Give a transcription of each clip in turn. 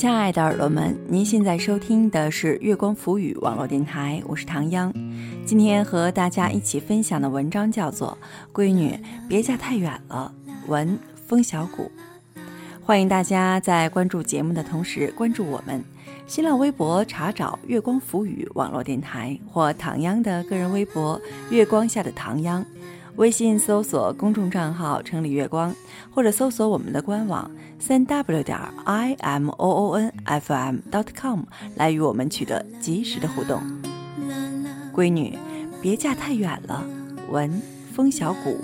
亲爱的耳朵们，您现在收听的是月光浮语网络电台，我是唐央。今天和大家一起分享的文章叫做《闺女别嫁太远了》，文风小谷。欢迎大家在关注节目的同时关注我们。新浪微博查找“月光浮语网络电台”或唐央的个人微博“月光下的唐央”。微信搜索公众账号“城里月光”，或者搜索我们的官网三 w 点 i m o o n f m dot com 来与我们取得及时的互动。闺女，别嫁太远了。文风小谷。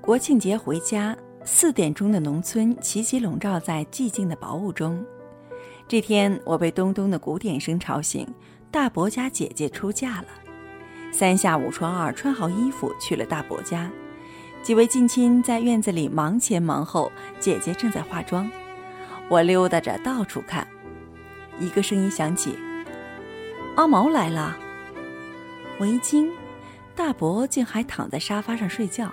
国庆节回家，四点钟的农村齐齐笼罩在寂静的薄雾中。这天，我被咚咚的鼓点声吵醒。大伯家姐姐出嫁了，三下五除二穿好衣服去了大伯家。几位近亲在院子里忙前忙后，姐姐正在化妆。我溜达着到处看，一个声音响起：“阿毛来了。”我一惊，大伯竟还躺在沙发上睡觉。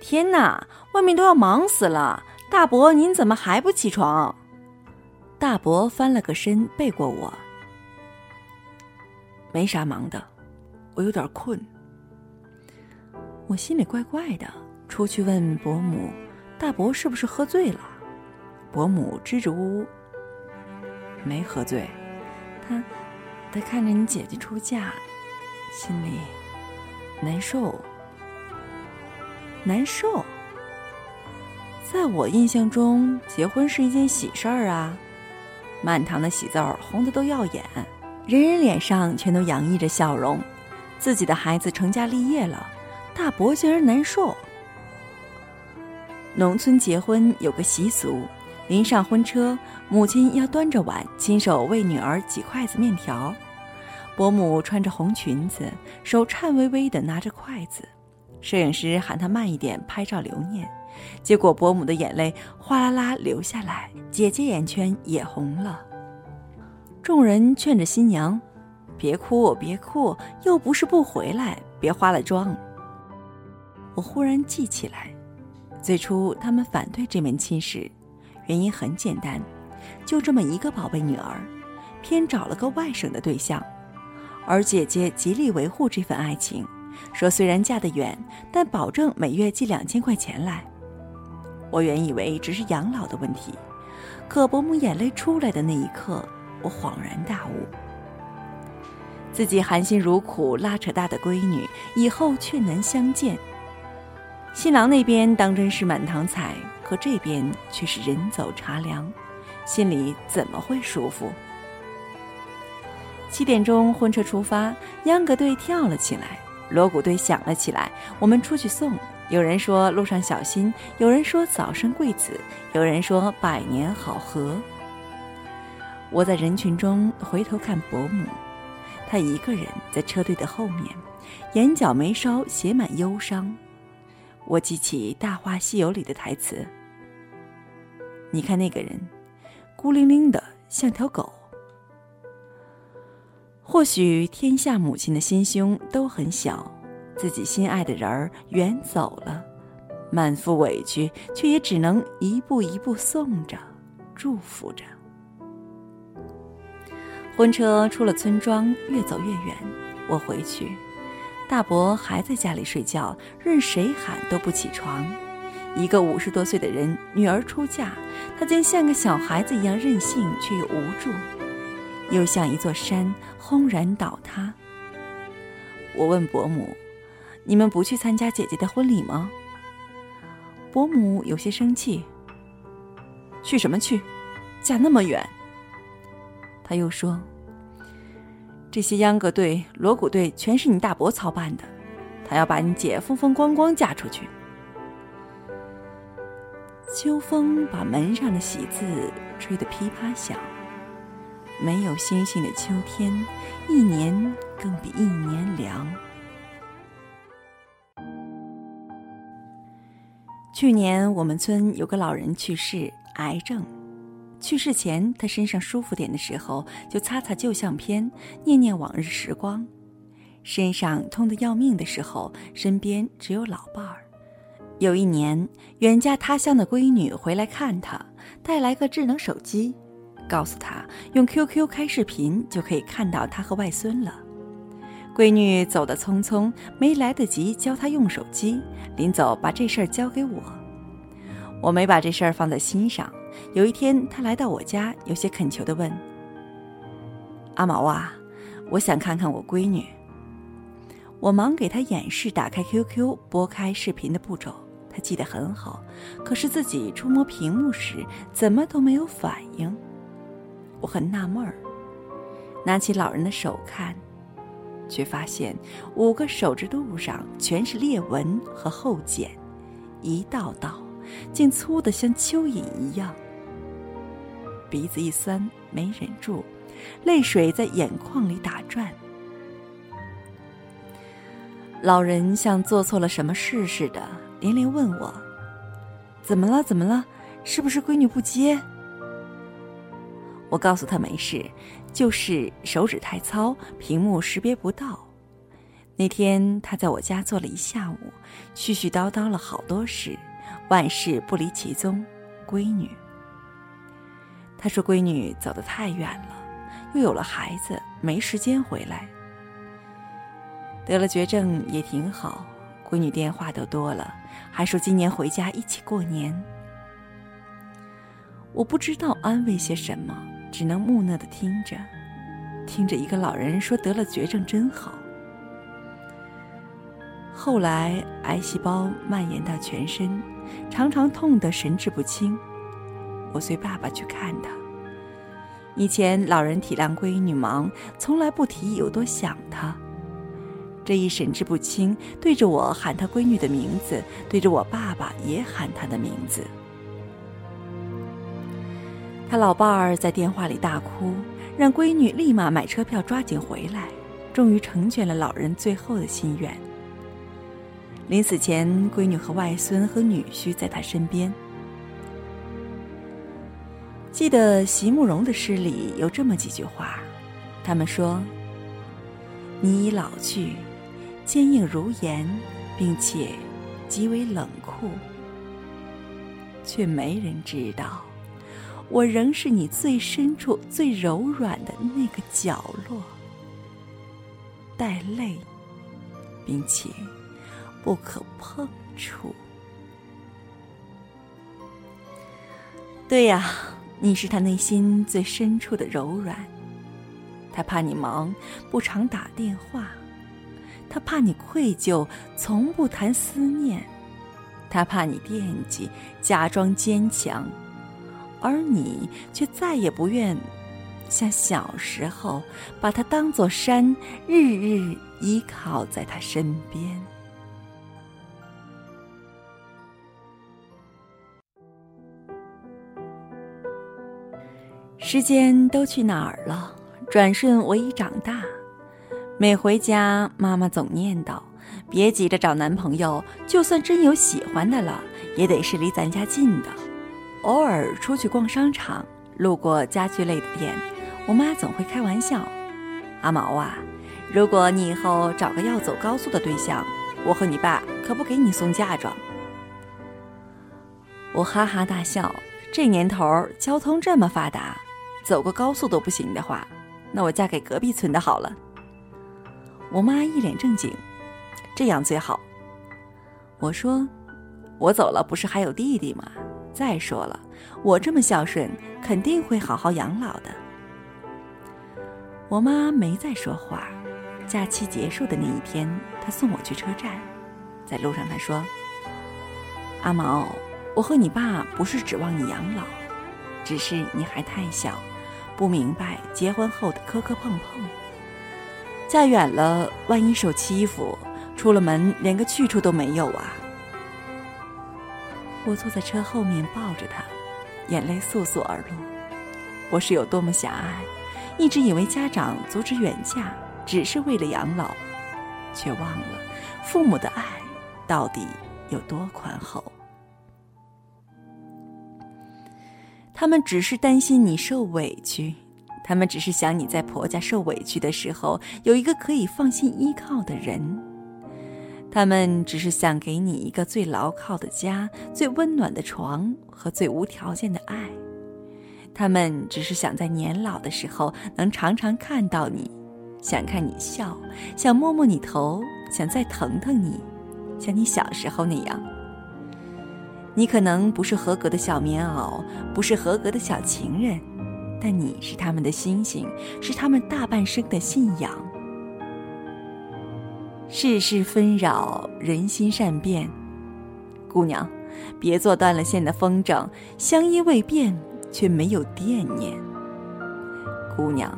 天哪，外面都要忙死了！大伯，您怎么还不起床？大伯翻了个身，背过我。没啥忙的，我有点困。我心里怪怪的，出去问伯母：“大伯是不是喝醉了？”伯母支支吾吾：“没喝醉，他他看着你姐姐出嫁，心里难受。难受。在我印象中，结婚是一件喜事儿啊，满堂的喜字儿红的都耀眼。”人人脸上全都洋溢着笑容，自己的孩子成家立业了，大伯竟然难受。农村结婚有个习俗，临上婚车，母亲要端着碗，亲手为女儿挤筷子面条。伯母穿着红裙子，手颤巍巍地拿着筷子。摄影师喊她慢一点拍照留念，结果伯母的眼泪哗啦啦流下来，姐姐眼圈也红了。众人劝着新娘：“别哭，别哭，又不是不回来，别花了妆。”我忽然记起来，最初他们反对这门亲事，原因很简单，就这么一个宝贝女儿，偏找了个外省的对象，而姐姐极力维护这份爱情，说虽然嫁得远，但保证每月寄两千块钱来。我原以为只是养老的问题，可伯母眼泪出来的那一刻。我恍然大悟，自己含辛茹苦拉扯大的闺女，以后却难相见。新郎那边当真是满堂彩，可这边却是人走茶凉，心里怎么会舒服？七点钟婚车出发，秧歌队跳了起来，锣鼓队响了起来。我们出去送，有人说路上小心，有人说早生贵子，有人说百年好合。我在人群中回头看伯母，她一个人在车队的后面，眼角眉梢写满忧伤。我记起《大话西游》里的台词：“你看那个人，孤零零的像条狗。”或许天下母亲的心胸都很小，自己心爱的人儿远走了，满腹委屈，却也只能一步一步送着，祝福着。婚车出了村庄，越走越远。我回去，大伯还在家里睡觉，任谁喊都不起床。一个五十多岁的人，女儿出嫁，他竟像个小孩子一样任性，却又无助，又像一座山轰然倒塌。我问伯母：“你们不去参加姐姐的婚礼吗？”伯母有些生气：“去什么去？嫁那么远。”他又说：“这些秧歌队、锣鼓队全是你大伯操办的，他要把你姐风风光光嫁出去。”秋风把门上的喜字吹得噼啪响。没有星星的秋天，一年更比一年凉。去年我们村有个老人去世，癌症。去世前，他身上舒服点的时候，就擦擦旧相片，念念往日时光；身上痛得要命的时候，身边只有老伴儿。有一年，远嫁他乡的闺女回来看他，带来个智能手机，告诉他用 QQ 开视频就可以看到他和外孙了。闺女走得匆匆，没来得及教他用手机，临走把这事儿交给我。我没把这事儿放在心上。有一天，他来到我家，有些恳求地问：“阿毛啊，我想看看我闺女。”我忙给他演示打开 QQ、拨开视频的步骤。他记得很好，可是自己触摸屏幕时怎么都没有反应。我很纳闷儿，拿起老人的手看，却发现五个手指肚上全是裂纹和厚茧，一道道，竟粗得像蚯蚓一样。鼻子一酸，没忍住，泪水在眼眶里打转。老人像做错了什么事似的。连连问我：“怎么了？怎么了？是不是闺女不接？”我告诉他没事，就是手指太糙，屏幕识别不到。那天他在我家坐了一下午，絮絮叨叨了好多事，万事不离其宗，闺女。他说闺女走得太远了，又有了孩子，没时间回来。得了绝症也挺好。闺女电话都多了，还说今年回家一起过年。我不知道安慰些什么，只能木讷的听着，听着一个老人说得了绝症真好。后来癌细胞蔓延到全身，常常痛得神志不清。我随爸爸去看他。以前老人体谅闺女忙，从来不提有多想她。这一神志不清，对着我喊他闺女的名字，对着我爸爸也喊他的名字。他老伴儿在电话里大哭，让闺女立马买车票抓紧回来，终于成全了老人最后的心愿。临死前，闺女和外孙和女婿在他身边。记得席慕容的诗里有这么几句话，他们说：“你已老去。”坚硬如岩，并且极为冷酷，却没人知道，我仍是你最深处、最柔软的那个角落，带泪，并且不可碰触。对呀，你是他内心最深处的柔软，他怕你忙，不常打电话。他怕你愧疚，从不谈思念；他怕你惦记，假装坚强，而你却再也不愿像小时候把他当作山，日日依靠在他身边。时间都去哪儿了？转瞬我已长大。每回家，妈妈总念叨：“别急着找男朋友，就算真有喜欢的了，也得是离咱家近的。”偶尔出去逛商场，路过家具类的店，我妈总会开玩笑：“阿毛啊，如果你以后找个要走高速的对象，我和你爸可不给你送嫁妆。”我哈哈大笑：“这年头交通这么发达，走个高速都不行的话，那我嫁给隔壁村的好了。”我妈一脸正经，这样最好。我说：“我走了，不是还有弟弟吗？再说了，我这么孝顺，肯定会好好养老的。”我妈没再说话。假期结束的那一天，她送我去车站，在路上她说：“阿毛，我和你爸不是指望你养老，只是你还太小，不明白结婚后的磕磕碰碰。”嫁远了，万一受欺负，出了门连个去处都没有啊！我坐在车后面抱着他，眼泪簌簌而落。我是有多么狭隘，一直以为家长阻止远嫁只是为了养老，却忘了父母的爱到底有多宽厚。他们只是担心你受委屈。他们只是想你在婆家受委屈的时候有一个可以放心依靠的人。他们只是想给你一个最牢靠的家、最温暖的床和最无条件的爱。他们只是想在年老的时候能常常看到你，想看你笑，想摸摸你头，想再疼疼你，像你小时候那样。你可能不是合格的小棉袄，不是合格的小情人，但你是他们的星星，是他们大半生的信仰。世事纷扰，人心善变。姑娘，别做断了线的风筝，相依未变却没有惦念。姑娘，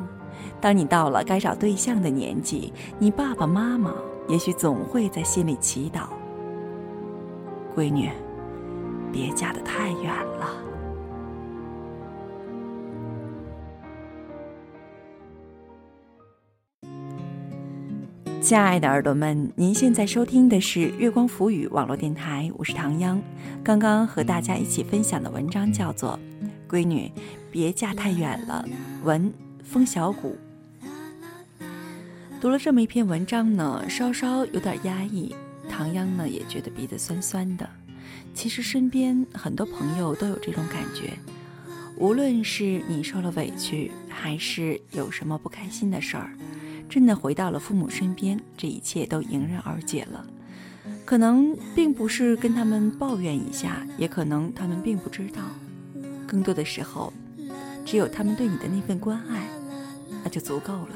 当你到了该找对象的年纪，你爸爸妈妈也许总会在心里祈祷。闺女，别嫁得太远了。亲爱的耳朵们，您现在收听的是月光浮语网络电台，我是唐央。刚刚和大家一起分享的文章叫做《闺女，别嫁太远了》，文风小谷。读了这么一篇文章呢，稍稍有点压抑，唐央呢也觉得鼻子酸酸的。其实身边很多朋友都有这种感觉，无论是你受了委屈，还是有什么不开心的事儿。真的回到了父母身边，这一切都迎刃而解了。可能并不是跟他们抱怨一下，也可能他们并不知道。更多的时候，只有他们对你的那份关爱，那就足够了。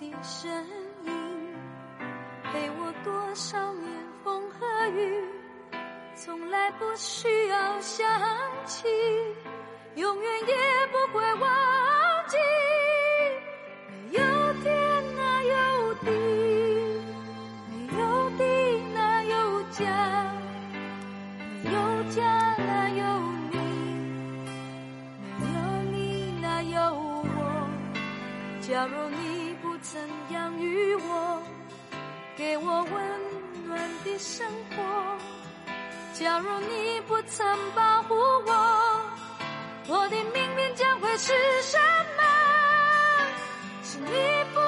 你的声音，陪我多少年风和雨，从来不需要想起，永远也不会忘记。没有天哪有地，没有地哪有家，没有家哪有你，没有你哪有我。假如你怎样与我，给我温暖的生活；假如你不曾保护我，我的命运将会是什么？是你不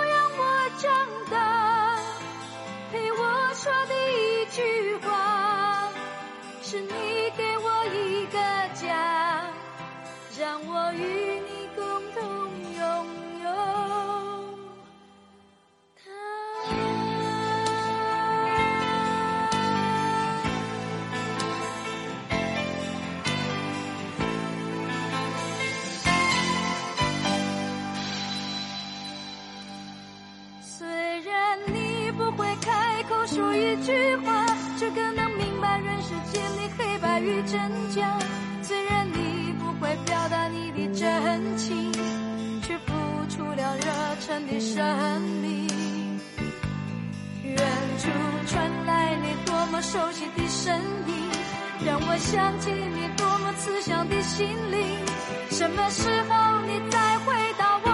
的真假。虽然你不会表达你的真情，却付出了热忱的生命。远处传来你多么熟悉的声音，让我想起你多么慈祥的心灵。什么时候你再回到我